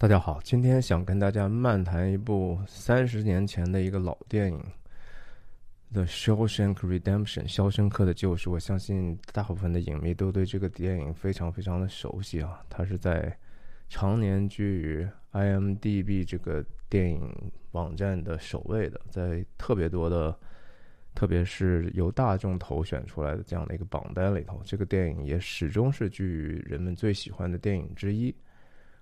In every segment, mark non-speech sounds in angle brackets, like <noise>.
大家好，今天想跟大家漫谈一部三十年前的一个老电影，《The Shawshank Redemption》肖申克的救赎。我相信大部分的影迷都对这个电影非常非常的熟悉啊。它是在常年居于 IMDB 这个电影网站的首位的，在特别多的，特别是由大众投选出来的这样的一个榜单里头，这个电影也始终是居于人们最喜欢的电影之一。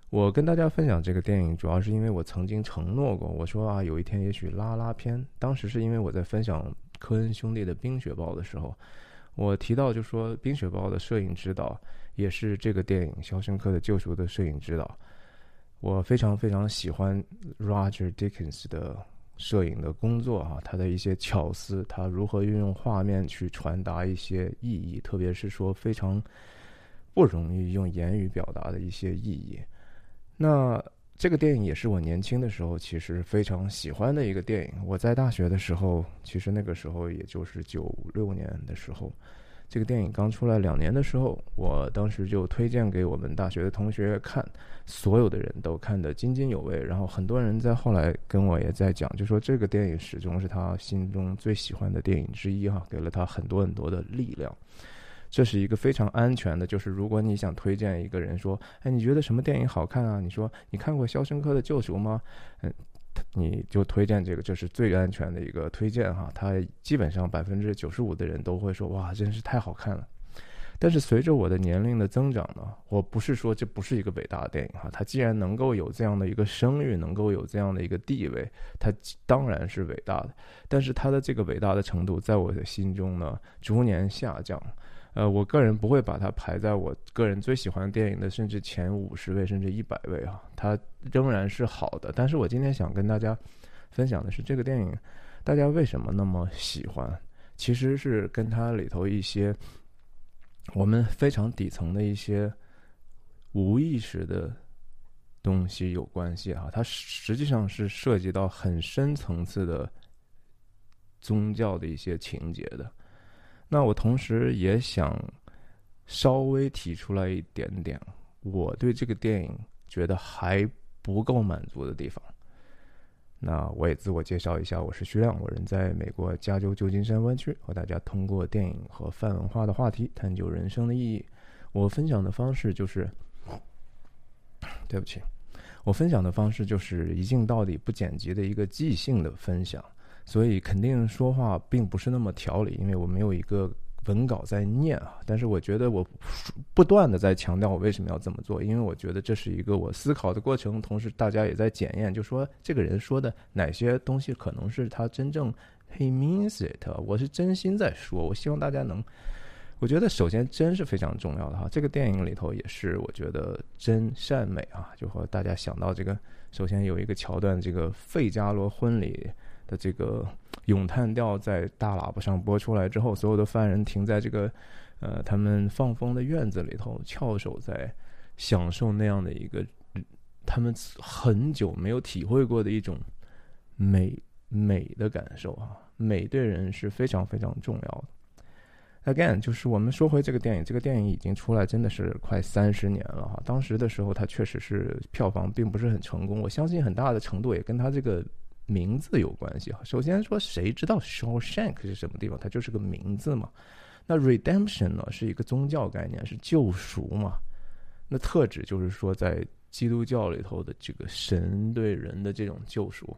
我跟大家分享这个电影，主要是因为我曾经承诺过，我说啊，有一天也许拉拉片。当时是因为我在分享科恩兄弟的《冰雪暴》的时候，我提到就说《冰雪暴》的摄影指导也是这个电影《肖申克的救赎》的摄影指导。我非常非常喜欢 Roger Dickens 的摄影的工作啊，他的一些巧思，他如何运用画面去传达一些意义，特别是说非常不容易用言语表达的一些意义。那这个电影也是我年轻的时候其实非常喜欢的一个电影。我在大学的时候，其实那个时候也就是九六年的时候，这个电影刚出来两年的时候，我当时就推荐给我们大学的同学看，所有的人都看得津津有味。然后很多人在后来跟我也在讲，就说这个电影始终是他心中最喜欢的电影之一哈，给了他很多很多的力量。这是一个非常安全的，就是如果你想推荐一个人说，哎，你觉得什么电影好看啊？你说你看过《肖申克的救赎》吗？嗯，你就推荐这个，这是最安全的一个推荐哈。他基本上百分之九十五的人都会说，哇，真是太好看了。但是随着我的年龄的增长呢，我不是说这不是一个伟大的电影哈。它既然能够有这样的一个声誉，能够有这样的一个地位，它当然是伟大的。但是它的这个伟大的程度，在我的心中呢，逐年下降。呃，我个人不会把它排在我个人最喜欢电影的甚至前五十位甚至一百位啊，它仍然是好的。但是我今天想跟大家分享的是这个电影，大家为什么那么喜欢？其实是跟它里头一些我们非常底层的一些无意识的东西有关系啊。它实际上是涉及到很深层次的宗教的一些情节的。那我同时也想稍微提出来一点点，我对这个电影觉得还不够满足的地方。那我也自我介绍一下，我是徐亮，我人在美国加州旧金山湾区，和大家通过电影和泛文化的话题探究人生的意义。我分享的方式就是，对不起，我分享的方式就是一镜到底不剪辑的一个即兴的分享。所以肯定说话并不是那么条理，因为我没有一个文稿在念啊。但是我觉得我不断的在强调我为什么要这么做，因为我觉得这是一个我思考的过程，同时大家也在检验，就说这个人说的哪些东西可能是他真正 he means it，我是真心在说。我希望大家能，我觉得首先真是非常重要的哈。这个电影里头也是我觉得真善美啊，就和大家想到这个，首先有一个桥段，这个费加罗婚礼。的这个咏叹调在大喇叭上播出来之后，所有的犯人停在这个呃他们放风的院子里头，翘首在享受那样的一个他们很久没有体会过的一种美美的感受啊！美对人是非常非常重要的。Again，就是我们说回这个电影，这个电影已经出来真的是快三十年了哈。当时的时候，它确实是票房并不是很成功，我相信很大的程度也跟它这个。名字有关系哈。首先说，谁知道 Shawshank 是什么地方？它就是个名字嘛。那 Redemption 呢，是一个宗教概念，是救赎嘛。那特指就是说，在基督教里头的这个神对人的这种救赎。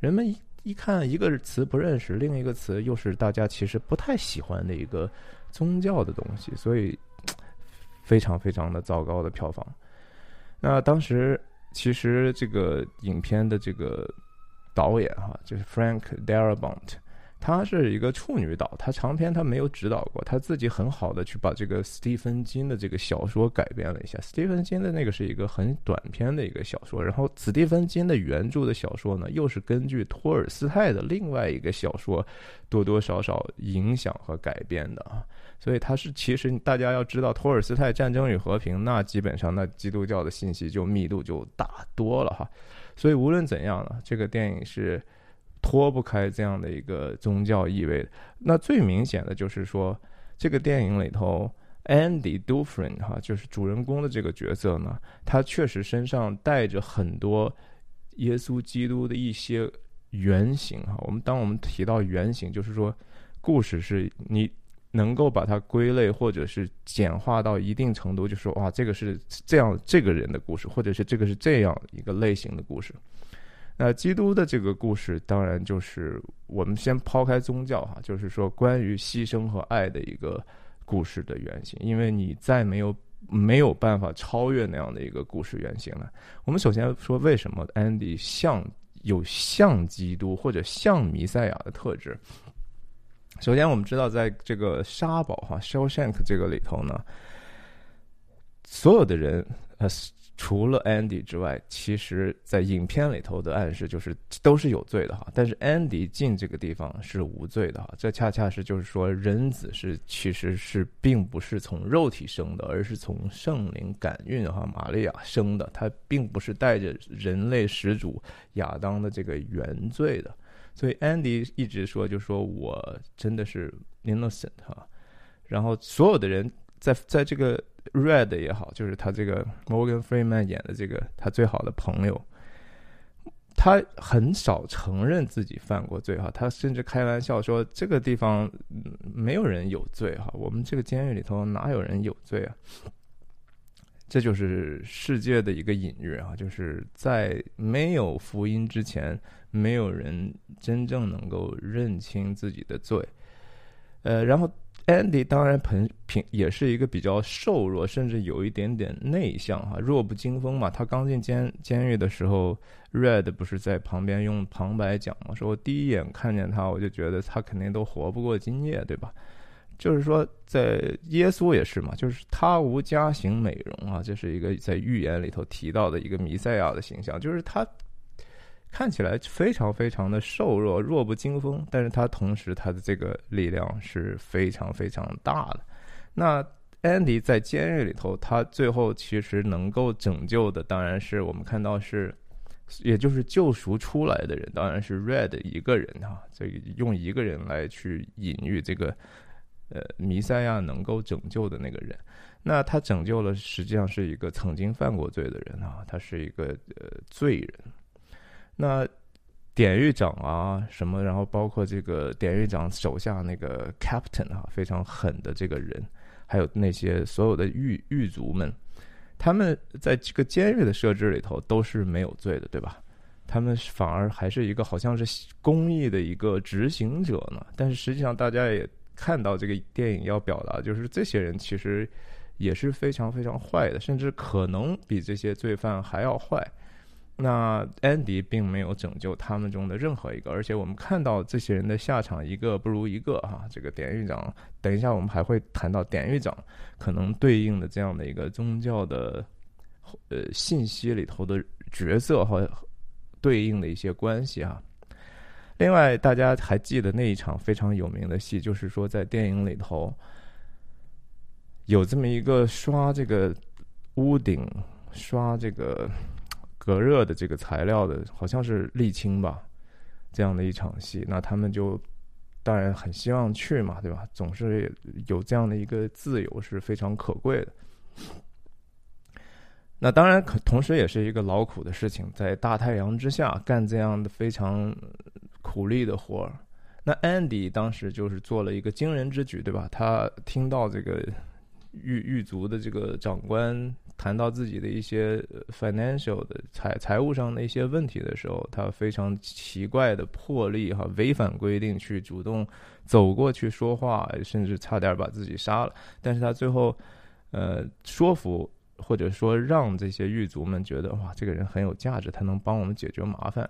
人们一一看一个词不认识，另一个词又是大家其实不太喜欢的一个宗教的东西，所以非常非常的糟糕的票房。那当时其实这个影片的这个。导演哈，就是 Frank Darabont，他是一个处女导，他长篇他没有指导过，他自己很好的去把这个斯蒂芬金的这个小说改编了一下。斯蒂芬金的那个是一个很短篇的一个小说，然后斯蒂芬金的原著的小说呢，又是根据托尔斯泰的另外一个小说多多少少影响和改编的啊。所以他是其实大家要知道，托尔斯泰《战争与和平》，那基本上那基督教的信息就密度就大多了哈。所以无论怎样呢，这个电影是脱不开这样的一个宗教意味的。那最明显的就是说，这个电影里头，Andy Dufresn 哈，就是主人公的这个角色呢，他确实身上带着很多耶稣基督的一些原型哈。我们当我们提到原型，就是说故事是你能够把它归类或者是简化到一定程度，就说哇，这个是这样这个人的故事，或者是这个是这样一个类型的故事。那基督的这个故事，当然就是我们先抛开宗教哈，就是说关于牺牲和爱的一个。故事的原型，因为你再没有没有办法超越那样的一个故事原型了。我们首先说，为什么 Andy 像有像基督或者像弥赛亚的特质？首先，我们知道，在这个沙堡哈 Shawshank 这个里头呢，所有的人呃。除了 Andy 之外，其实，在影片里头的暗示就是都是有罪的哈。但是 Andy 进这个地方是无罪的哈。这恰恰是就是说，人子是其实是并不是从肉体生的，而是从圣灵感孕哈玛利亚生的。他并不是带着人类始祖亚当的这个原罪的。所以 Andy 一直说，就说我真的是 innocent 哈。然后所有的人在在这个。Red 也好，就是他这个 Morgan Freeman 演的这个他最好的朋友，他很少承认自己犯过罪哈，他甚至开玩笑说这个地方没有人有罪哈，我们这个监狱里头哪有人有罪啊？这就是世界的一个隐喻啊，就是在没有福音之前，没有人真正能够认清自己的罪，呃，然后。Andy 当然平平也是一个比较瘦弱，甚至有一点点内向哈，弱不禁风嘛。他刚进监监狱的时候，Red 不是在旁边用旁白讲嘛，说我第一眼看见他，我就觉得他肯定都活不过今夜，对吧？就是说，在耶稣也是嘛，就是他无家型美容啊，这是一个在预言里头提到的一个弥赛亚的形象，就是他。看起来非常非常的瘦弱，弱不禁风，但是他同时他的这个力量是非常非常大的。那 Andy 在监狱里头，他最后其实能够拯救的，当然是我们看到是，也就是救赎出来的人，当然是 Red 一个人哈。这个用一个人来去隐喻这个，呃，弥赛亚能够拯救的那个人。那他拯救了，实际上是一个曾经犯过罪的人啊，他是一个呃罪人。那典狱长啊，什么，然后包括这个典狱长手下那个 captain 啊，非常狠的这个人，还有那些所有的狱狱卒们，他们在这个监狱的设置里头都是没有罪的，对吧？他们反而还是一个好像是公益的一个执行者呢。但是实际上，大家也看到这个电影要表达，就是这些人其实也是非常非常坏的，甚至可能比这些罪犯还要坏。那安迪并没有拯救他们中的任何一个，而且我们看到这些人的下场一个不如一个哈。这个典狱长，等一下我们还会谈到典狱长可能对应的这样的一个宗教的呃信息里头的角色和对应的一些关系哈。另外，大家还记得那一场非常有名的戏，就是说在电影里头有这么一个刷这个屋顶刷这个。隔热的这个材料的，好像是沥青吧，这样的一场戏，那他们就当然很希望去嘛，对吧？总是有这样的一个自由是非常可贵的。那当然，可同时也是一个劳苦的事情，在大太阳之下干这样的非常苦力的活儿。那 Andy 当时就是做了一个惊人之举，对吧？他听到这个狱狱卒的这个长官。谈到自己的一些 financial 的财财务上的一些问题的时候，他非常奇怪的魄力哈，违反规定去主动走过去说话，甚至差点把自己杀了。但是他最后，呃，说服或者说让这些狱卒们觉得哇，这个人很有价值，他能帮我们解决麻烦。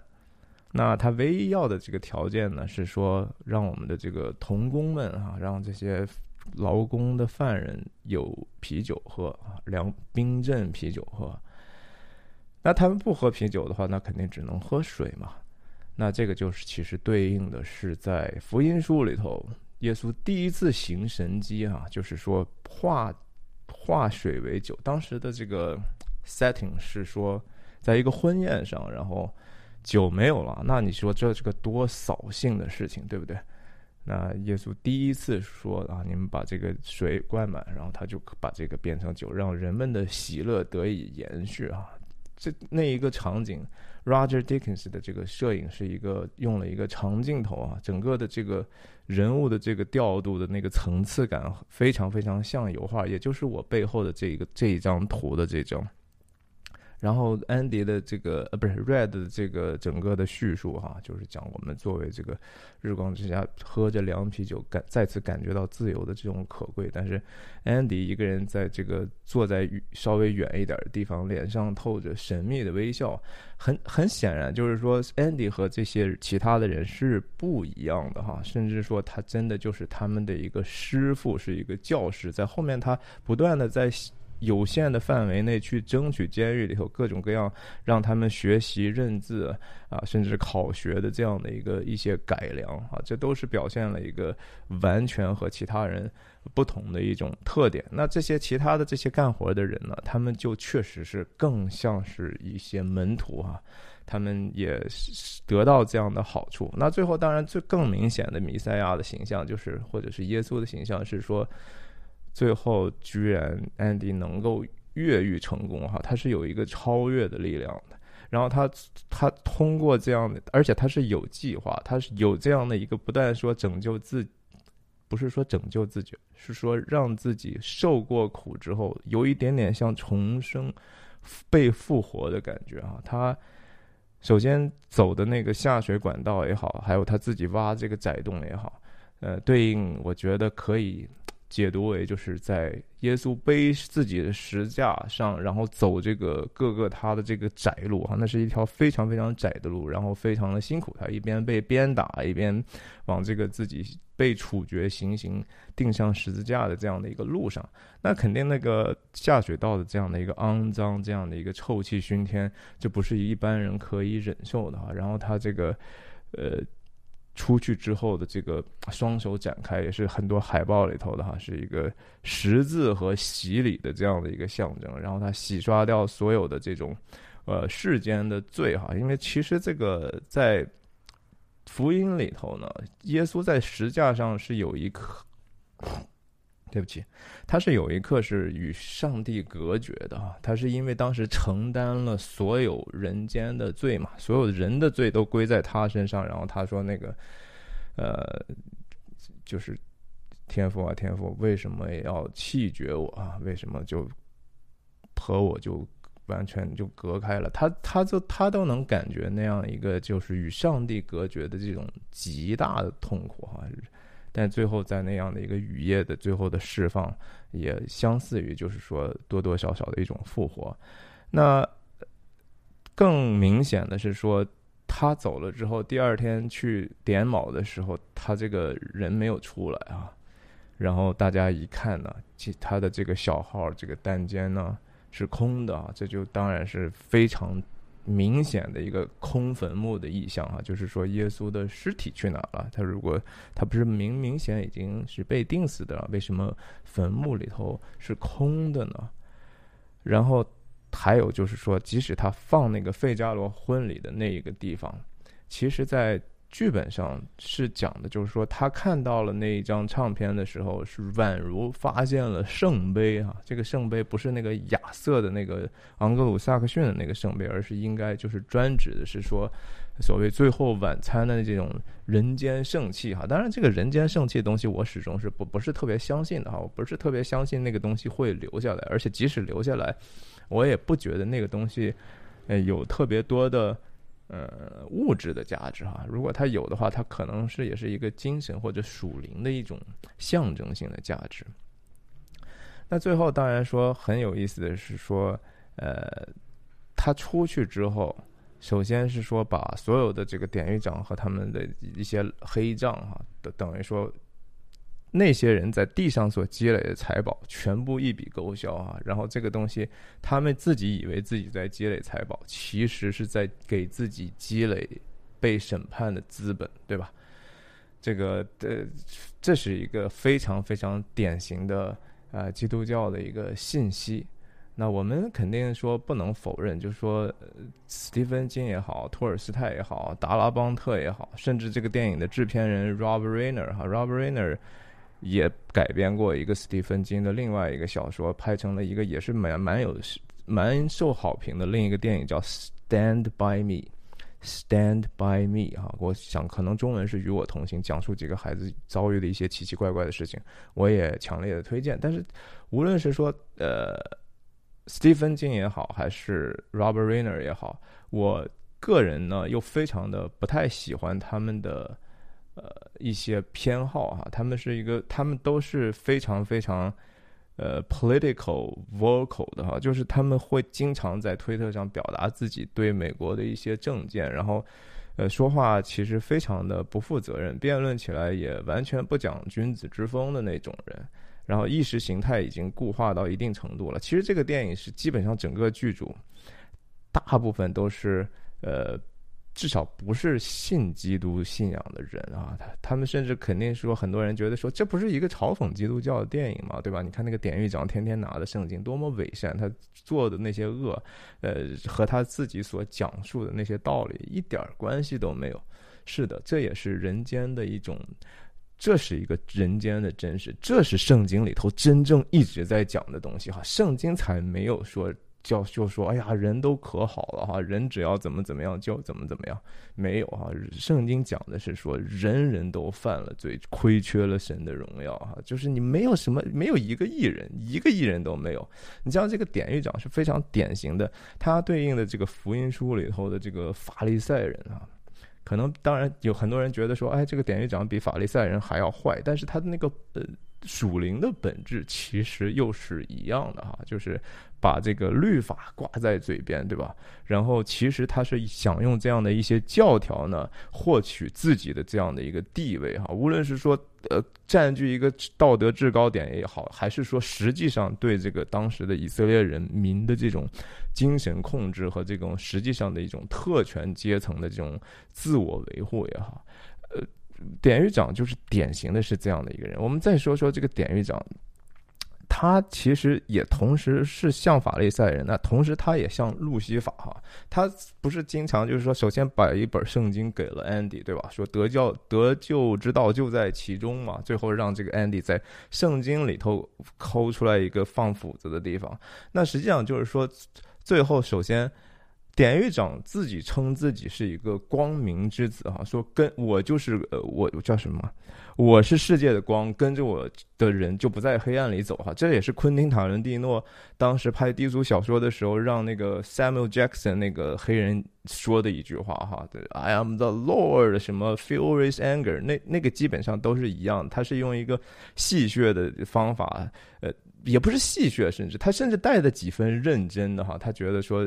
那他唯一要的这个条件呢，是说让我们的这个童工们啊，让这些。劳工的犯人有啤酒喝啊，凉冰镇啤酒喝。那他们不喝啤酒的话，那肯定只能喝水嘛。那这个就是其实对应的是在福音书里头，耶稣第一次行神迹啊，就是说化化水为酒。当时的这个 setting 是说，在一个婚宴上，然后酒没有了，那你说这是个多扫兴的事情，对不对？那耶稣第一次说啊，你们把这个水灌满，然后他就把这个变成酒，让人们的喜乐得以延续啊。这那一个场景，Roger Dickens 的这个摄影是一个用了一个长镜头啊，整个的这个人物的这个调度的那个层次感非常非常像油画，也就是我背后的这个这一张图的这张。然后安迪的这个呃不是 Red 的这个整个的叙述哈，就是讲我们作为这个日光之下喝着凉啤酒感再次感觉到自由的这种可贵。但是安迪一个人在这个坐在稍微远一点的地方，脸上透着神秘的微笑。很很显然就是说安迪和这些其他的人是不一样的哈，甚至说他真的就是他们的一个师傅，是一个教师。在后面他不断的在。有限的范围内去争取监狱里头各种各样让他们学习认字啊，甚至考学的这样的一个一些改良啊，这都是表现了一个完全和其他人不同的一种特点。那这些其他的这些干活的人呢，他们就确实是更像是一些门徒啊，他们也得到这样的好处。那最后当然最更明显的弥赛亚的形象，就是或者是耶稣的形象，是说。最后居然安迪能够越狱成功哈，他是有一个超越的力量的。然后他他通过这样的，而且他是有计划，他是有这样的一个不断说拯救自，不是说拯救自己，是说让自己受过苦之后有一点点像重生、被复活的感觉哈。他首先走的那个下水管道也好，还有他自己挖这个窄洞也好，呃，对应我觉得可以。解读为就是在耶稣背自己的石架上，然后走这个各个他的这个窄路哈，那是一条非常非常窄的路，然后非常的辛苦。他一边被鞭打，一边往这个自己被处决、行刑、钉上十字架的这样的一个路上，那肯定那个下水道的这样的一个肮脏、这样的一个臭气熏天，这不是一般人可以忍受的哈。然后他这个，呃。出去之后的这个双手展开，也是很多海报里头的哈，是一个十字和洗礼的这样的一个象征。然后他洗刷掉所有的这种呃世间的罪哈，因为其实这个在福音里头呢，耶稣在石架上是有一颗。对不起，他是有一刻是与上帝隔绝的啊，他是因为当时承担了所有人间的罪嘛，所有人的罪都归在他身上，然后他说那个，呃，就是天父啊，天父，为什么要弃绝我啊？为什么就和我就完全就隔开了？他他就他都能感觉那样一个就是与上帝隔绝的这种极大的痛苦哈。但最后在那样的一个雨夜的最后的释放，也相似于就是说多多少少的一种复活。那更明显的是说，他走了之后，第二天去点卯的时候，他这个人没有出来啊。然后大家一看呢，其他的这个小号这个单间呢是空的啊，这就当然是非常。明显的一个空坟墓的意象啊，就是说耶稣的尸体去哪了？他如果他不是明明显已经是被钉死的了，为什么坟墓里头是空的呢？然后还有就是说，即使他放那个费加罗婚礼的那一个地方，其实，在。剧本上是讲的，就是说他看到了那一张唱片的时候，是宛如发现了圣杯啊！这个圣杯不是那个亚瑟的那个昂格鲁萨克逊的那个圣杯，而是应该就是专指的是说，所谓最后晚餐的这种人间圣器哈。当然，这个人间圣器的东西，我始终是不不是特别相信的哈。我不是特别相信那个东西会留下来，而且即使留下来，我也不觉得那个东西，呃，有特别多的。呃，物质的价值哈，如果它有的话，它可能是也是一个精神或者属灵的一种象征性的价值。那最后当然说很有意思的是说，呃，他出去之后，首先是说把所有的这个典狱长和他们的一些黑账哈，等等于说。那些人在地上所积累的财宝全部一笔勾销啊！然后这个东西，他们自己以为自己在积累财宝，其实是在给自己积累被审判的资本，对吧？这个呃，这是一个非常非常典型的呃基督教的一个信息。那我们肯定说不能否认，就是说，斯蒂芬金也好，托尔斯泰也好，达拉邦特也好，甚至这个电影的制片人 Rob Reiner 哈，Rob Reiner 也改编过一个斯蒂芬金的另外一个小说，拍成了一个也是蛮蛮有蛮受好评的另一个电影叫《Stand by Me》，Stand by Me 哈，我想可能中文是与我同行，讲述几个孩子遭遇的一些奇奇怪怪的事情，我也强烈的推荐。但是无论是说呃。Stephen 金也好，还是 Robert Reiner 也好，我个人呢又非常的不太喜欢他们的呃一些偏好哈。他们是一个，他们都是非常非常呃 political vocal 的哈，就是他们会经常在推特上表达自己对美国的一些政见，然后呃说话其实非常的不负责任，辩论起来也完全不讲君子之风的那种人。然后意识形态已经固化到一定程度了。其实这个电影是基本上整个剧组大部分都是呃，至少不是信基督信仰的人啊。他他们甚至肯定说，很多人觉得说，这不是一个嘲讽基督教的电影嘛，对吧？你看那个典狱长天天拿的圣经，多么伪善，他做的那些恶，呃，和他自己所讲述的那些道理一点关系都没有。是的，这也是人间的一种。这是一个人间的真实，这是圣经里头真正一直在讲的东西哈。圣经才没有说叫就说，哎呀，人都可好了哈，人只要怎么怎么样就怎么怎么样，没有哈。圣经讲的是说，人人都犯了罪，亏缺了神的荣耀哈。就是你没有什么，没有一个艺人，一个艺人都没有。你像这个典狱长是非常典型的，他对应的这个福音书里头的这个法利赛人啊。可能当然有很多人觉得说，哎，这个典狱长比法利赛人还要坏，但是他的那个呃属灵的本质其实又是一样的哈，就是。把这个律法挂在嘴边，对吧？然后其实他是想用这样的一些教条呢，获取自己的这样的一个地位哈。无论是说呃占据一个道德制高点也好，还是说实际上对这个当时的以色列人民的这种精神控制和这种实际上的一种特权阶层的这种自我维护也好，呃，典狱长就是典型的是这样的一个人。我们再说说这个典狱长。他其实也同时是像法利赛人，那同时他也像路西法哈，他不是经常就是说，首先把一本圣经给了 Andy，对吧？说得教得救之道就在其中嘛，最后让这个 Andy 在圣经里头抠出来一个放斧子的地方。那实际上就是说，最后首先。典狱长自己称自己是一个光明之子，哈，说跟我就是呃，我我叫什么？我是世界的光，跟着我的人就不在黑暗里走，哈。这也是昆汀塔伦蒂诺当时拍低俗小说的时候，让那个 Samuel Jackson 那个黑人说的一句话，哈对，I am the Lord，什么 furious anger，那那个基本上都是一样，他是用一个戏谑的方法，呃。也不是戏谑，甚至他甚至带着几分认真的哈，他觉得说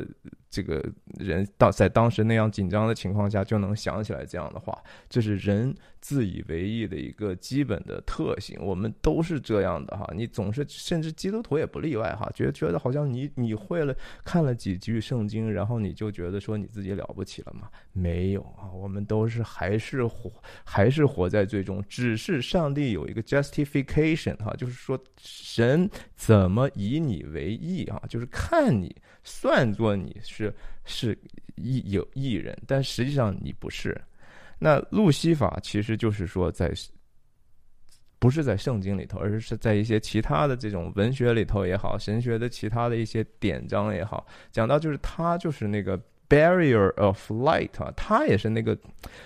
这个人到在当时那样紧张的情况下就能想起来这样的话，就是人自以为意的一个基本的特性。我们都是这样的哈，你总是甚至基督徒也不例外哈，觉得觉得好像你你会了看了几句圣经，然后你就觉得说你自己了不起了吗？没有啊，我们都是还是活还是活在最终，只是上帝有一个 justification 哈，就是说神。怎么以你为义啊？就是看你算作你是是义有义人，但实际上你不是。那路西法其实就是说，在不是在圣经里头，而是在一些其他的这种文学里头也好，神学的其他的一些典章也好，讲到就是他就是那个 barrier of light 啊，他也是那个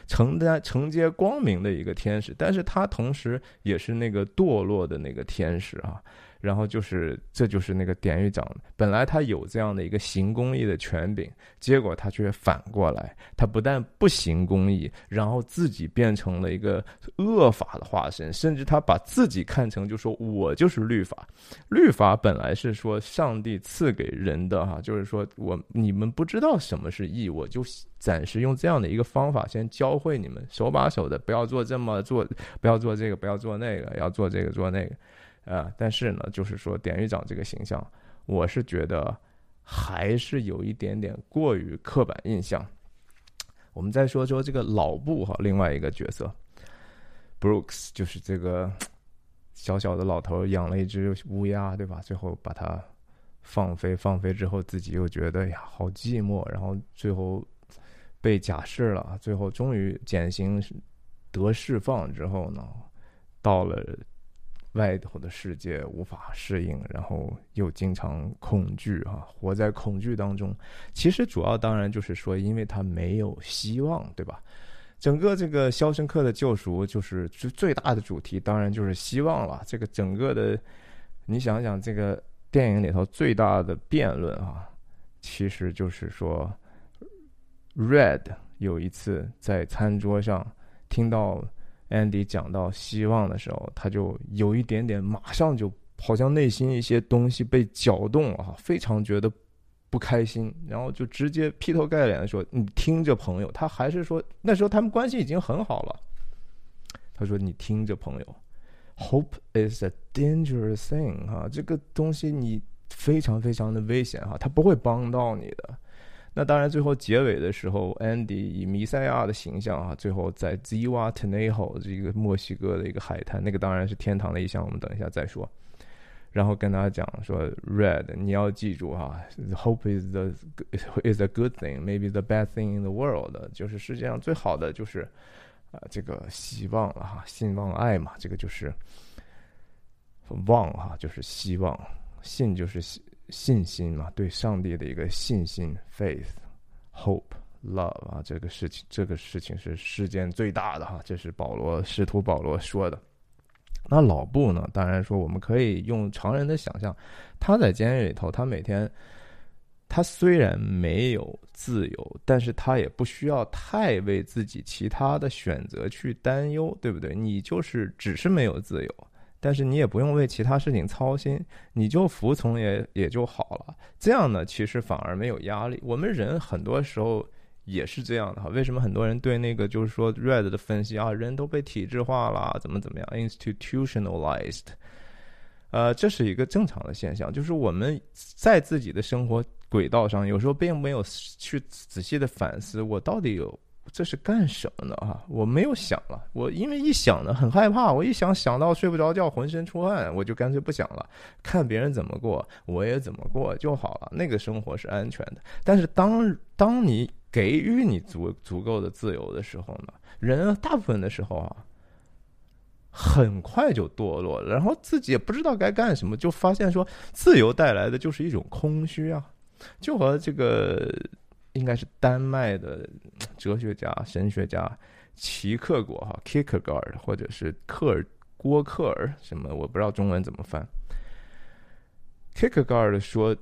承担承接光明的一个天使，但是他同时也是那个堕落的那个天使啊。然后就是，这就是那个典狱长，本来他有这样的一个行公义的权柄，结果他却反过来，他不但不行公义，然后自己变成了一个恶法的化身，甚至他把自己看成就说我就是律法，律法本来是说上帝赐给人的哈，就是说我你们不知道什么是义，我就暂时用这样的一个方法先教会你们，手把手的，不要做这么做，不要做这个，不要做那个，要做这个做那个。啊，但是呢，就是说典狱长这个形象，我是觉得还是有一点点过于刻板印象。我们再说说这个老布哈，另外一个角色，Brooks，就是这个小小的老头养了一只乌鸦，对吧？最后把它放飞，放飞之后自己又觉得呀好寂寞，然后最后被假释了，最后终于减刑得释放之后呢，到了外头的世界无法适应，然后又经常恐惧啊，活在恐惧当中。其实主要当然就是说，因为他没有希望，对吧？整个这个《肖申克的救赎》就是最最大的主题，当然就是希望了。这个整个的，你想想，这个电影里头最大的辩论啊，其实就是说，Red 有一次在餐桌上听到 Andy 讲到希望的时候，他就有一点点，马上就好像内心一些东西被搅动了哈，非常觉得。不开心，然后就直接劈头盖脸的说：“你听着，朋友。”他还是说那时候他们关系已经很好了。他说：“你听着，朋友，Hope is a dangerous thing 哈，这个东西你非常非常的危险哈，他不会帮到你的。”那当然，最后结尾的时候，Andy 以弥赛亚的形象啊，最后在 Zihuatanejo 这个墨西哥的一个海滩，那个当然是天堂的一项，我们等一下再说。然后跟他讲说，Red，你要记住哈，Hope is the is a good thing, maybe the best thing in the world，就是世界上最好的就是，啊，这个希望了哈，信望爱嘛，这个就是望哈，就是希望，信就是信心嘛，对上帝的一个信心，Faith，Hope，Love 啊，这个事情这个事情是世间最大的哈，这是保罗使徒保罗说的。那老布呢？当然说，我们可以用常人的想象，他在监狱里头，他每天，他虽然没有自由，但是他也不需要太为自己其他的选择去担忧，对不对？你就是只是没有自由，但是你也不用为其他事情操心，你就服从也也就好了。这样呢，其实反而没有压力。我们人很多时候。也是这样的哈，为什么很多人对那个就是说 Red 的分析啊，人都被体制化了，怎么怎么样，institutionalized，呃，这是一个正常的现象，就是我们在自己的生活轨道上，有时候并没有去仔细的反思，我到底有这是干什么呢？哈，我没有想了，我因为一想呢很害怕，我一想想到睡不着觉，浑身出汗，我就干脆不想了，看别人怎么过，我也怎么过就好了，那个生活是安全的。但是当当你给予你足足够的自由的时候呢，人大部分的时候啊，很快就堕落了，然后自己也不知道该干什么，就发现说自由带来的就是一种空虚啊，就和这个应该是丹麦的哲学家、神学家齐克果哈 （Kierkegaard） 或者是克尔郭克尔什么，我不知道中文怎么翻。Kierkegaard 说。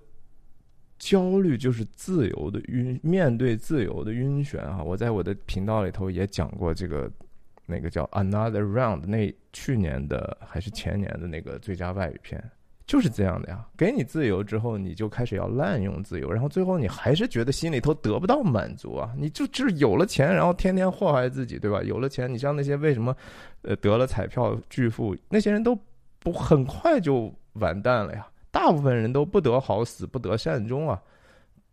焦虑就是自由的晕，面对自由的晕眩啊！我在我的频道里头也讲过这个，那个叫 Another Round，那去年的还是前年的那个最佳外语片，就是这样的呀。给你自由之后，你就开始要滥用自由，然后最后你还是觉得心里头得不到满足啊！你就就是有了钱，然后天天祸害自己，对吧？有了钱，你像那些为什么呃得了彩票巨富那些人都不很快就完蛋了呀？大部分人都不得好死，不得善终啊！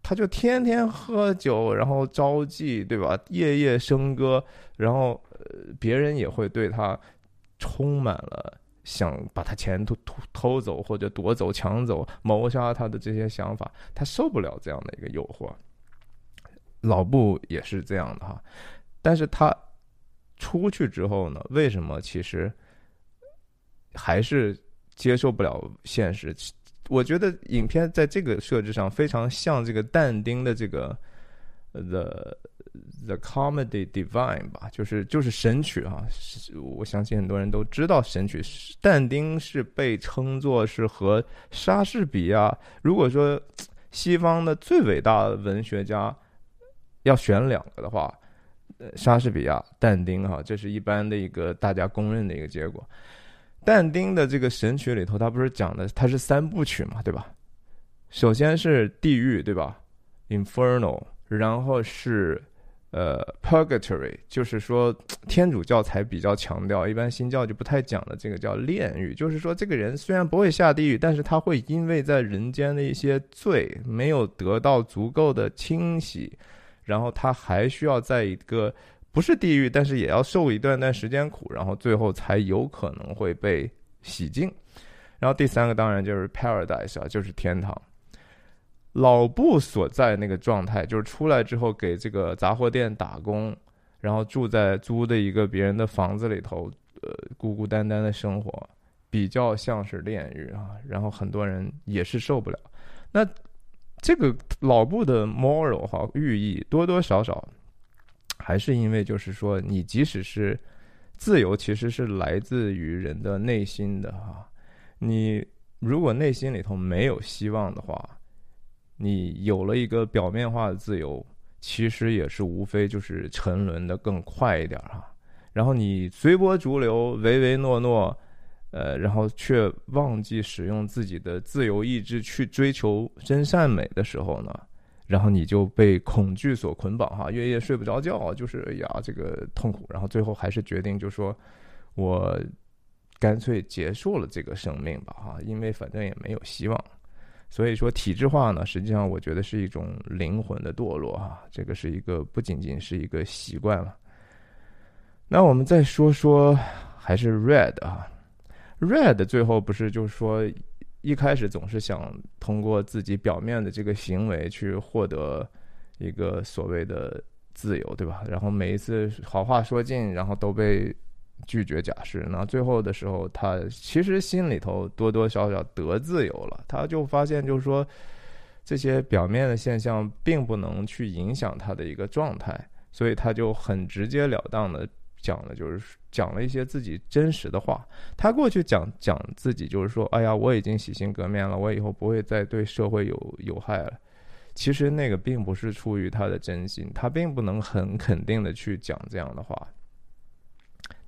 他就天天喝酒，然后招妓，对吧？夜夜笙歌，然后呃，别人也会对他充满了想把他钱偷偷偷走，或者夺走、抢走、谋杀他的这些想法。他受不了这样的一个诱惑。老布也是这样的哈，但是他出去之后呢？为什么其实还是接受不了现实？我觉得影片在这个设置上非常像这个但丁的这个的 the comedy divine 吧，就是就是神曲啊。我相信很多人都知道神曲。但丁是被称作是和莎士比亚，如果说西方的最伟大的文学家要选两个的话，莎士比亚、但丁哈，这是一般的一个大家公认的一个结果。但丁的这个神曲里头，他不是讲的，他是三部曲嘛，对吧？首先是地狱，对吧？Inferno，然后是呃 Purgatory，就是说天主教才比较强调，一般新教就不太讲的，这个叫炼狱，就是说这个人虽然不会下地狱，但是他会因为在人间的一些罪没有得到足够的清洗，然后他还需要在一个。不是地狱，但是也要受一段段时间苦，然后最后才有可能会被洗净。然后第三个当然就是 paradise 啊，就是天堂。老布所在那个状态，就是出来之后给这个杂货店打工，然后住在租的一个别人的房子里头，呃，孤孤单单的生活，比较像是炼狱啊。然后很多人也是受不了。那这个老布的 moral 哈寓意多多少少还是因为就是说，你即使是自由，其实是来自于人的内心的哈。你如果内心里头没有希望的话，你有了一个表面化的自由，其实也是无非就是沉沦的更快一点哈。然后你随波逐流、唯唯诺诺，呃，然后却忘记使用自己的自由意志去追求真善美的时候呢，然后你就被恐惧所捆绑哈，夜夜睡不着觉，就是哎呀这个痛苦。然后最后还是决定就说，我干脆结束了这个生命吧哈，因为反正也没有希望。所以说，体制化呢，实际上我觉得是一种灵魂的堕落哈。这个是一个不仅仅是一个习惯了。那我们再说说，还是 Red 啊，Red 最后不是就是说，一开始总是想通过自己表面的这个行为去获得一个所谓的自由，对吧？然后每一次好话说尽，然后都被。拒绝假释，那最后的时候，他其实心里头多多少少得自由了。他就发现，就是说，这些表面的现象并不能去影响他的一个状态，所以他就很直截了当的讲了，就是讲了一些自己真实的话。他过去讲讲自己，就是说，哎呀，我已经洗心革面了，我以后不会再对社会有有害了。其实那个并不是出于他的真心，他并不能很肯定的去讲这样的话。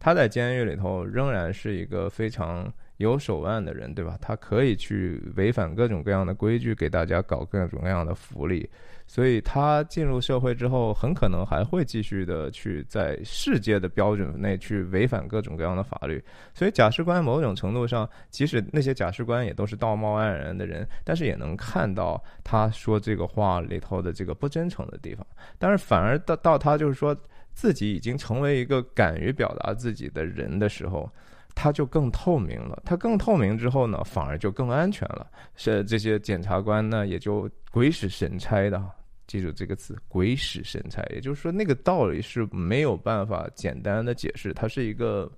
他在监狱里头仍然是一个非常有手腕的人，对吧？他可以去违反各种各样的规矩，给大家搞各种各样的福利。所以他进入社会之后，很可能还会继续的去在世界的标准内去违反各种各样的法律。所以假释官某种程度上，即使那些假释官也都是道貌岸然的人，但是也能看到他说这个话里头的这个不真诚的地方。但是反而到到他就是说。自己已经成为一个敢于表达自己的人的时候，他就更透明了。他更透明之后呢，反而就更安全了。是这些检察官呢，也就鬼使神差的，记住这个词“鬼使神差”。也就是说，那个道理是没有办法简单的解释，它是一个。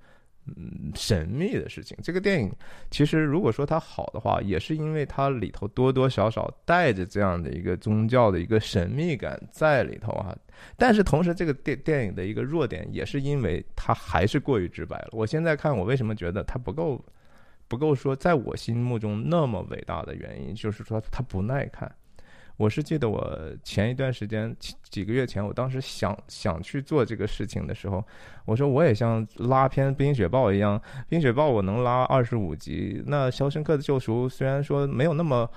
嗯，神秘的事情。这个电影其实，如果说它好的话，也是因为它里头多多少少带着这样的一个宗教的一个神秘感在里头啊。但是同时，这个电电影的一个弱点，也是因为它还是过于直白了。我现在看，我为什么觉得它不够，不够说，在我心目中那么伟大的原因，就是说它不耐看。我是记得我前一段时间几个月前，我当时想想去做这个事情的时候，我说我也像拉篇《冰雪暴》一样，《冰雪暴》我能拉二十五集，那《肖申克的救赎》虽然说没有那么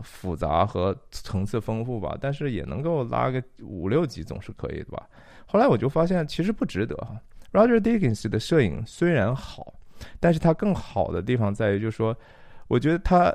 复杂和层次丰富吧，但是也能够拉个五六集总是可以的吧。后来我就发现其实不值得哈。Roger Deakins 的摄影虽然好，但是他更好的地方在于，就是说，我觉得他。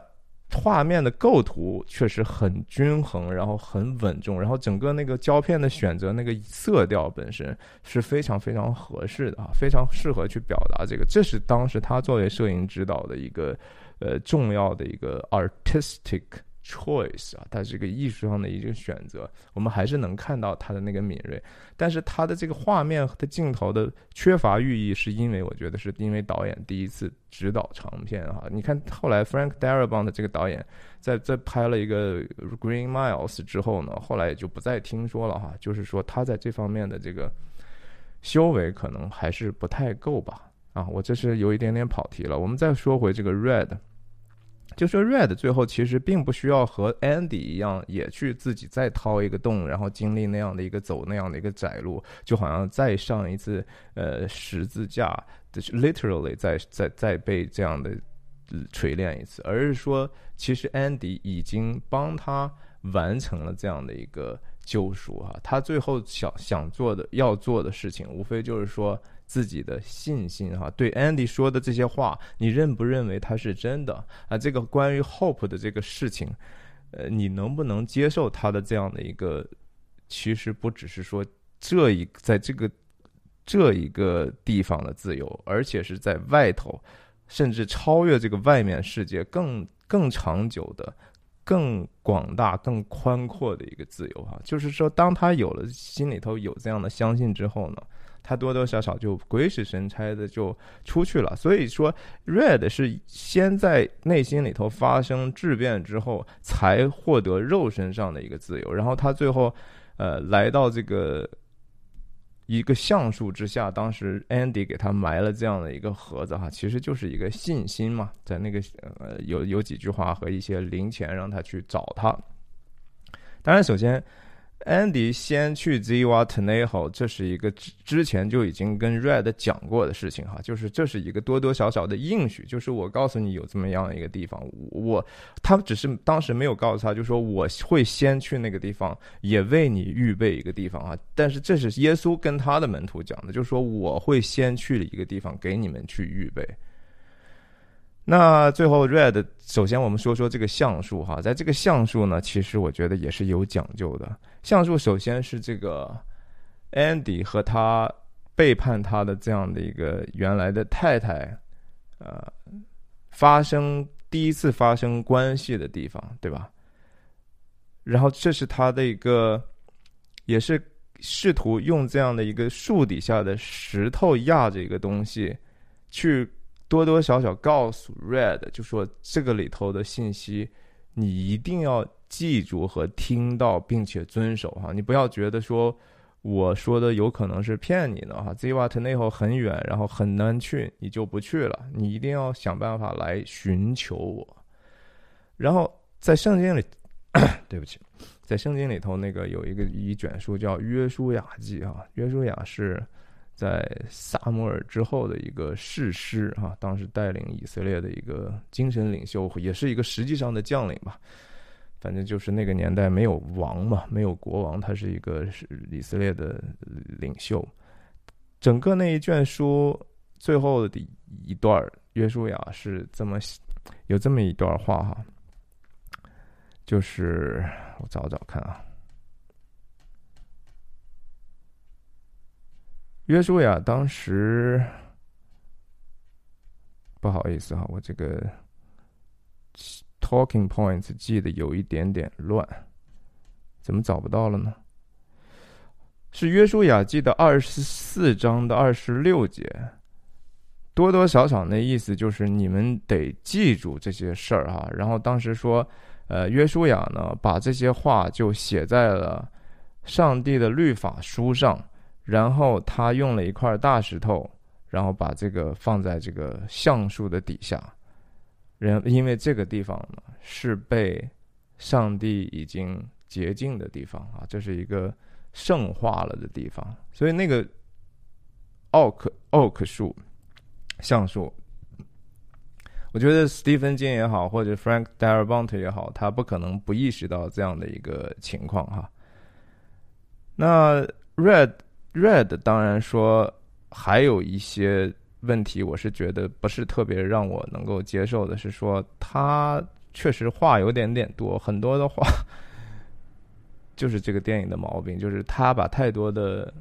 画面的构图确实很均衡，然后很稳重，然后整个那个胶片的选择，那个色调本身是非常非常合适的啊，非常适合去表达这个。这是当时他作为摄影指导的一个呃重要的一个 artistic。Choice 啊，它这个艺术上的一个选择，我们还是能看到它的那个敏锐，但是它的这个画面和镜头的缺乏寓意，是因为我觉得是因为导演第一次指导长片哈。你看后来 Frank Darabont 这个导演在在拍了一个 Green Miles 之后呢，后来也就不再听说了哈。就是说他在这方面的这个修为可能还是不太够吧。啊，我这是有一点点跑题了。我们再说回这个 Red。就说 Red 最后其实并不需要和 Andy 一样，也去自己再掏一个洞，然后经历那样的一个走那样的一个窄路，就好像再上一次呃十字架，literally 再再再被这样的锤炼一次，而是说其实 Andy 已经帮他完成了这样的一个救赎哈，他最后想想做的要做的事情，无非就是说。自己的信心哈，对 Andy 说的这些话，你认不认为他是真的啊？这个关于 Hope 的这个事情，呃，你能不能接受他的这样的一个？其实不只是说这一在这个这一个地方的自由，而且是在外头，甚至超越这个外面世界更更长久的、更广大、更宽阔的一个自由哈。就是说，当他有了心里头有这样的相信之后呢，他多多少少就鬼使神差的就出去了。所以说，Red 是先在内心里头发生质变之后，才获得肉身上的一个自由。然后他最后，呃，来到这个。一个橡树之下，当时 Andy 给他埋了这样的一个盒子哈，其实就是一个信心嘛，在那个呃有有几句话和一些零钱让他去找他。当然，首先。安迪先去 Ziwa Teneho，这是一个之之前就已经跟 Red 讲过的事情哈，就是这是一个多多少少的应许，就是我告诉你有这么样一个地方，我他只是当时没有告诉他，就说我会先去那个地方，也为你预备一个地方啊。但是这是耶稣跟他的门徒讲的，就是说我会先去一个地方给你们去预备。那最后，Red，首先我们说说这个橡树哈，在这个橡树呢，其实我觉得也是有讲究的。橡树首先是这个 Andy 和他背叛他的这样的一个原来的太太，呃，发生第一次发生关系的地方，对吧？然后这是他的一个，也是试图用这样的一个树底下的石头压着一个东西去。多多少少告诉 Red，就说这个里头的信息，你一定要记住和听到，并且遵守哈。你不要觉得说我说的有可能是骗你的哈。Zivat 那后很远，然后很难去，你就不去了。你一定要想办法来寻求我。然后在圣经里，<coughs> 对不起，在圣经里头那个有一个一卷书叫《约书亚记》哈，《约书亚》是。在萨摩尔之后的一个士师哈，当时带领以色列的一个精神领袖，也是一个实际上的将领吧。反正就是那个年代没有王嘛，没有国王，他是一个是以色列的领袖。整个那一卷书最后的一段，约书亚是这么有这么一段话哈，就是我找找看啊。约书亚当时，不好意思哈，我这个 talking points 记得有一点点乱，怎么找不到了呢？是约书亚记的二十四章的二十六节，多多少少那意思就是你们得记住这些事儿哈。然后当时说，呃，约书亚呢把这些话就写在了上帝的律法书上。然后他用了一块大石头，然后把这个放在这个橡树的底下，人因为这个地方呢是被上帝已经洁净的地方啊，这是一个圣化了的地方，所以那个奥克奥克树橡树，我觉得斯蒂芬金也好，或者 Frank Darabont 也好，他不可能不意识到这样的一个情况哈。那 Red。Red 当然说还有一些问题，我是觉得不是特别让我能够接受的，是说他确实话有点点多，很多的话 <laughs> 就是这个电影的毛病，就是他把太多的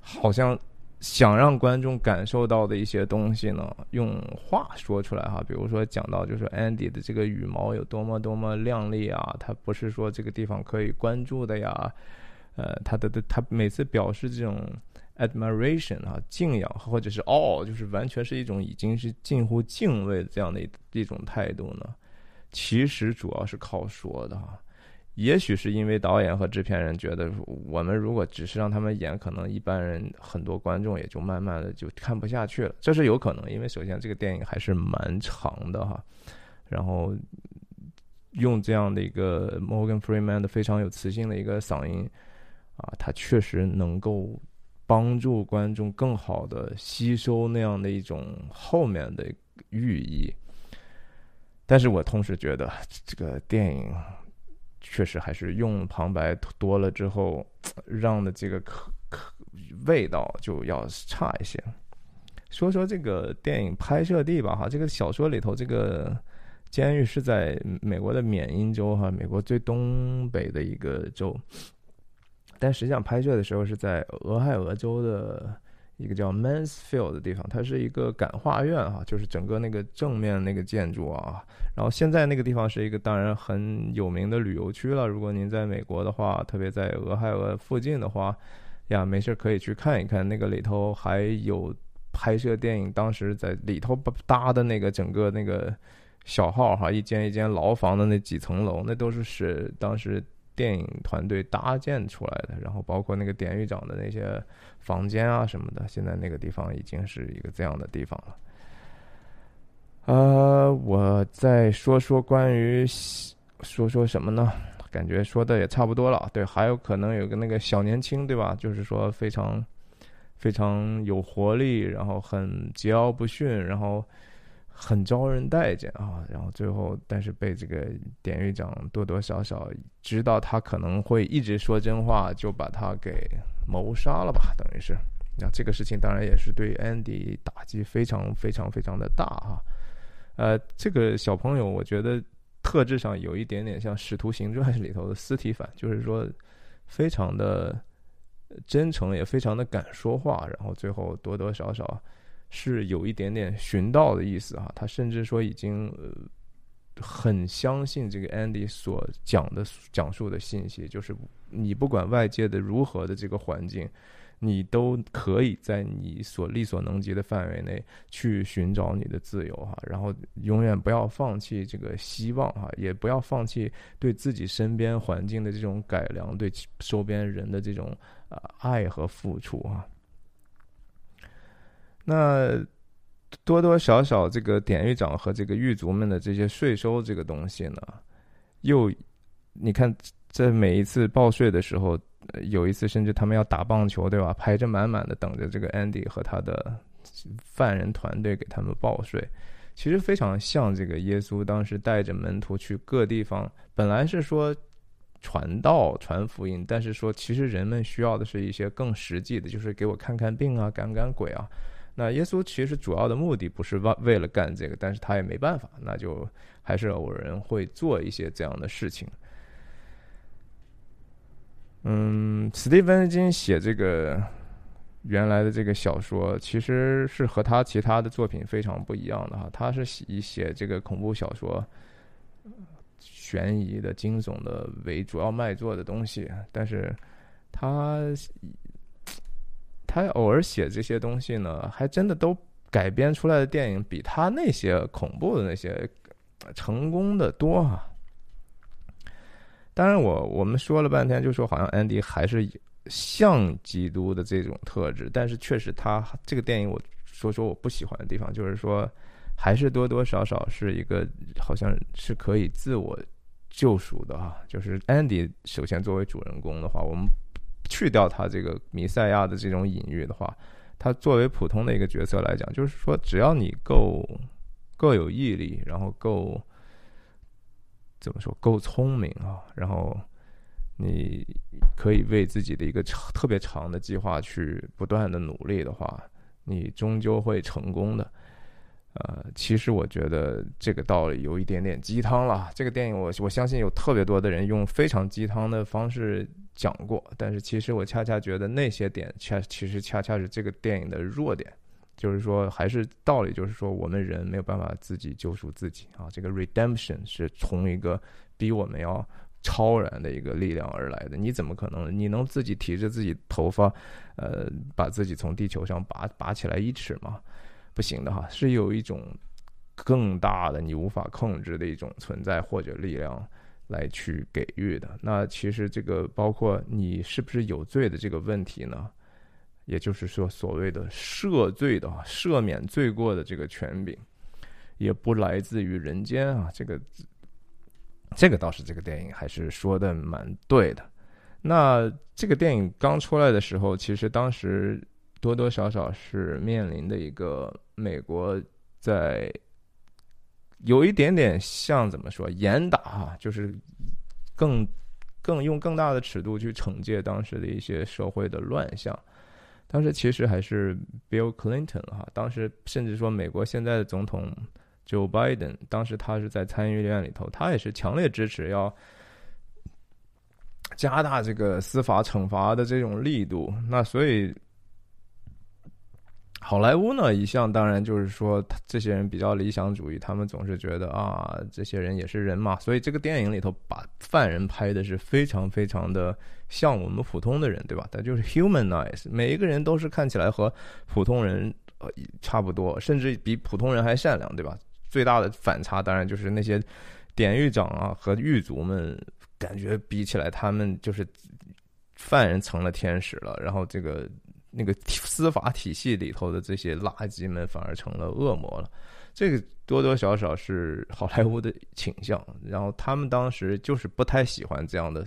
好像想让观众感受到的一些东西呢，用话说出来哈，比如说讲到就是 Andy 的这个羽毛有多么多么亮丽啊，他不是说这个地方可以关注的呀。呃，他的的他每次表示这种 admiration 啊，敬仰或者是 awe，就是完全是一种已经是近乎敬畏的这样的一一种态度呢。其实主要是靠说的哈，也许是因为导演和制片人觉得，我们如果只是让他们演，可能一般人很多观众也就慢慢的就看不下去了。这是有可能，因为首先这个电影还是蛮长的哈，然后用这样的一个 Morgan Freeman 的非常有磁性的一个嗓音。啊，它确实能够帮助观众更好的吸收那样的一种后面的寓意，但是我同时觉得这个电影确实还是用旁白多了之后，让的这个可可味道就要差一些。说说这个电影拍摄地吧，哈，这个小说里头这个监狱是在美国的缅因州，哈，美国最东北的一个州。但实际上拍摄的时候是在俄亥俄州的一个叫 Mansfield 的地方，它是一个感化院哈，就是整个那个正面那个建筑啊。然后现在那个地方是一个当然很有名的旅游区了。如果您在美国的话，特别在俄亥俄附近的话，呀，没事可以去看一看。那个里头还有拍摄电影，当时在里头搭的那个整个那个小号哈，一间一间牢房的那几层楼，那都是是当时。电影团队搭建出来的，然后包括那个典狱长的那些房间啊什么的，现在那个地方已经是一个这样的地方了。呃，我再说说关于说说什么呢？感觉说的也差不多了。对，还有可能有个那个小年轻，对吧？就是说非常非常有活力，然后很桀骜不驯，然后。很招人待见啊，然后最后，但是被这个典狱长多多少少知道他可能会一直说真话，就把他给谋杀了吧，等于是。那这个事情当然也是对 Andy 打击非常非常非常的大哈。呃，这个小朋友我觉得特质上有一点点像《使徒行传》里头的斯提凡，就是说非常的真诚，也非常的敢说话，然后最后多多少少。是有一点点寻道的意思哈，他甚至说已经呃很相信这个 Andy 所讲的讲述的信息，就是你不管外界的如何的这个环境，你都可以在你所力所能及的范围内去寻找你的自由哈，然后永远不要放弃这个希望哈，也不要放弃对自己身边环境的这种改良，对周边人的这种啊爱和付出哈。那多多少少，这个典狱长和这个狱卒们的这些税收这个东西呢，又你看，在每一次报税的时候，有一次甚至他们要打棒球，对吧？排着满满的等着这个 Andy 和他的犯人团队给他们报税，其实非常像这个耶稣当时带着门徒去各地方，本来是说传道传福音，但是说其实人们需要的是一些更实际的，就是给我看看病啊，赶赶鬼啊。那耶稣其实主要的目的不是为为了干这个，但是他也没办法，那就还是偶然会做一些这样的事情。嗯，史蒂芬金写这个原来的这个小说，其实是和他其他的作品非常不一样的哈。他是以写这个恐怖小说、悬疑的、惊悚的为主要卖座的东西，但是他。他偶尔写这些东西呢，还真的都改编出来的电影比他那些恐怖的那些成功的多哈。当然，我我们说了半天，就说好像安迪还是像基督的这种特质，但是确实他这个电影，我说说我不喜欢的地方，就是说还是多多少少是一个好像是可以自我救赎的哈。就是安迪首先作为主人公的话，我们。去掉他这个弥赛亚的这种隐喻的话，他作为普通的一个角色来讲，就是说，只要你够够有毅力，然后够怎么说，够聪明啊，然后你可以为自己的一个长特别长的计划去不断的努力的话，你终究会成功的。呃，其实我觉得这个道理有一点点鸡汤了。这个电影，我我相信有特别多的人用非常鸡汤的方式讲过，但是其实我恰恰觉得那些点恰其实恰恰是这个电影的弱点，就是说还是道理，就是说我们人没有办法自己救赎自己啊。这个 redemption 是从一个比我们要超然的一个力量而来的，你怎么可能你能自己提着自己头发，呃，把自己从地球上拔拔起来一尺吗？不行的哈，是有一种更大的你无法控制的一种存在或者力量来去给予的。那其实这个包括你是不是有罪的这个问题呢？也就是说，所谓的赦罪的赦免罪过的这个权柄，也不来自于人间啊。这个这个倒是这个电影还是说的蛮对的。那这个电影刚出来的时候，其实当时。多多少少是面临的一个美国在有一点点像怎么说严打啊，就是更更用更大的尺度去惩戒当时的一些社会的乱象。当时其实还是 Bill Clinton 哈，当时甚至说美国现在的总统 Joe Biden，当时他是在参议院里头，他也是强烈支持要加大这个司法惩罚的这种力度。那所以。好莱坞呢，一向当然就是说，这些人比较理想主义，他们总是觉得啊，这些人也是人嘛，所以这个电影里头把犯人拍的是非常非常的像我们普通的人，对吧？他就是 humanize，每一个人都是看起来和普通人呃差不多，甚至比普通人还善良，对吧？最大的反差当然就是那些典狱长啊和狱卒们，感觉比起来，他们就是犯人成了天使了，然后这个。那个司法体系里头的这些垃圾们反而成了恶魔了，这个多多少少是好莱坞的倾向。然后他们当时就是不太喜欢这样的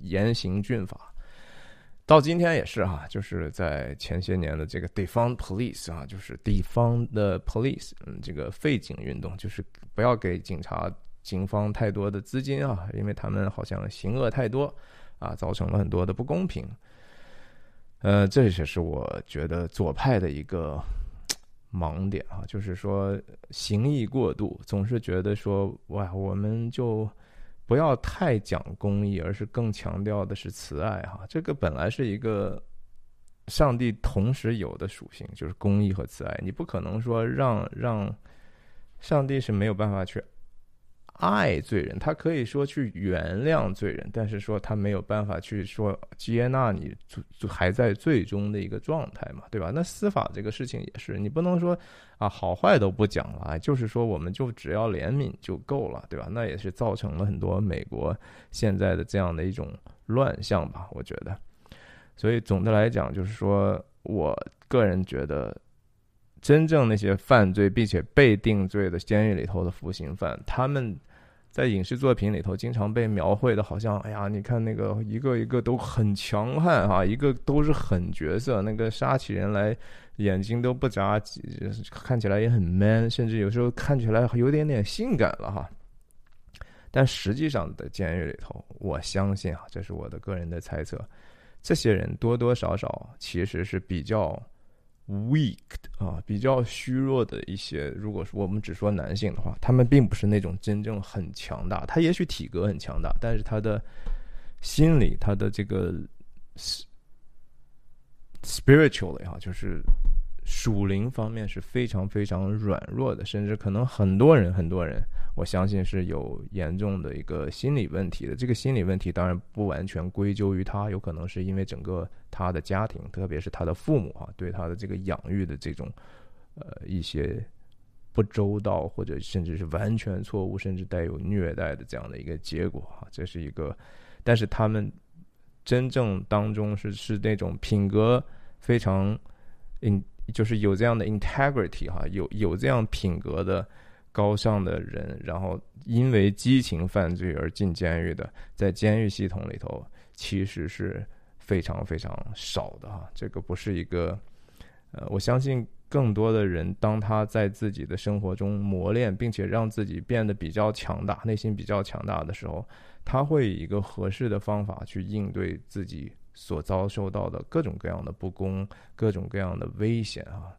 严刑峻法，到今天也是哈，就是在前些年的这个地方 police 啊，就是地方的 police，嗯，这个废警运动，就是不要给警察、警方太多的资金啊，因为他们好像行恶太多啊，造成了很多的不公平。呃，这也是我觉得左派的一个盲点啊，就是说行义过度，总是觉得说哇，我们就不要太讲公义，而是更强调的是慈爱哈。这个本来是一个上帝同时有的属性，就是公义和慈爱。你不可能说让让上帝是没有办法去。爱罪人，他可以说去原谅罪人，但是说他没有办法去说接纳你还在最终的一个状态嘛，对吧？那司法这个事情也是，你不能说啊好坏都不讲了，就是说我们就只要怜悯就够了，对吧？那也是造成了很多美国现在的这样的一种乱象吧，我觉得。所以总的来讲，就是说我个人觉得。真正那些犯罪并且被定罪的监狱里头的服刑犯，他们在影视作品里头经常被描绘的，好像哎呀，你看那个一个一个都很强悍哈，一个都是狠角色，那个杀起人来眼睛都不眨，看起来也很 man，甚至有时候看起来有点点性感了哈。但实际上的监狱里头，我相信啊，这是我的个人的猜测，这些人多多少少其实是比较。Weak 啊，比较虚弱的一些。如果说我们只说男性的话，他们并不是那种真正很强大。他也许体格很强大，但是他的心理，他的这个 spiritually 哈，就是。属灵方面是非常非常软弱的，甚至可能很多人很多人，我相信是有严重的一个心理问题的。这个心理问题当然不完全归咎于他，有可能是因为整个他的家庭，特别是他的父母啊，对他的这个养育的这种呃一些不周到，或者甚至是完全错误，甚至带有虐待的这样的一个结果啊。这是一个，但是他们真正当中是是那种品格非常，in。就是有这样的 integrity 哈，有有这样品格的高尚的人，然后因为激情犯罪而进监狱的，在监狱系统里头其实是非常非常少的哈。这个不是一个，呃，我相信更多的人，当他在自己的生活中磨练，并且让自己变得比较强大，内心比较强大的时候，他会以一个合适的方法去应对自己。所遭受到的各种各样的不公，各种各样的危险啊，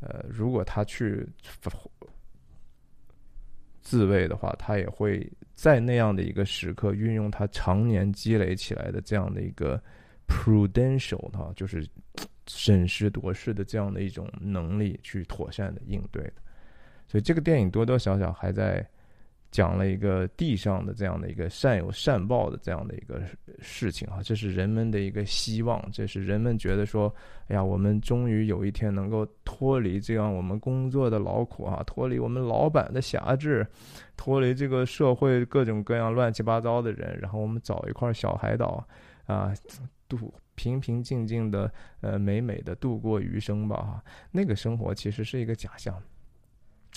呃，如果他去自卫的话，他也会在那样的一个时刻运用他常年积累起来的这样的一个 prudential 哈，就是审时度势的这样的一种能力去妥善的应对的。所以这个电影多多少少还在。讲了一个地上的这样的一个善有善报的这样的一个事情啊，这是人们的一个希望，这是人们觉得说，哎呀，我们终于有一天能够脱离这样我们工作的劳苦啊，脱离我们老板的辖制，脱离这个社会各种各样乱七八糟的人，然后我们找一块小海岛啊，度平平静静的呃美美的度过余生吧哈，那个生活其实是一个假象。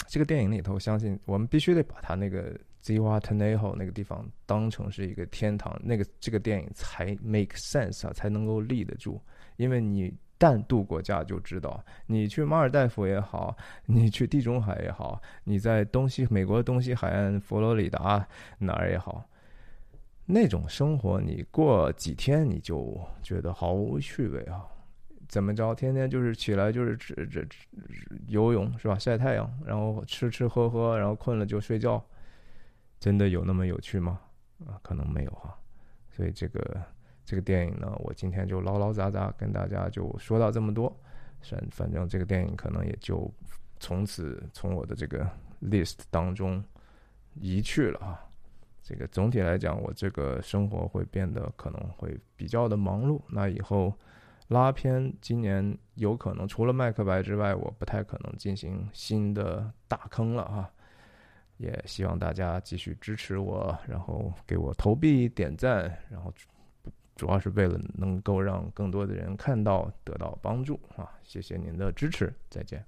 这个电影里头，相信我们必须得把它那个 Ziwatanejo 那个地方当成是一个天堂，那个这个电影才 make sense 啊，才能够立得住。因为你但度过假就知道，你去马尔代夫也好，你去地中海也好，你在东西美国东西海岸佛罗里达哪儿也好，那种生活你过几天你就觉得毫无趣味啊。怎么着？天天就是起来就是这这游泳是吧？晒太阳，然后吃吃喝喝，然后困了就睡觉，真的有那么有趣吗？啊，可能没有哈。所以这个这个电影呢，我今天就唠唠杂杂跟大家就说到这么多。反反正这个电影可能也就从此从我的这个 list 当中移去了啊。这个总体来讲，我这个生活会变得可能会比较的忙碌。那以后拉片今年有可能除了麦克白之外，我不太可能进行新的大坑了啊。也希望大家继续支持我，然后给我投币点赞，然后主要是为了能够让更多的人看到，得到帮助啊！谢谢您的支持，再见。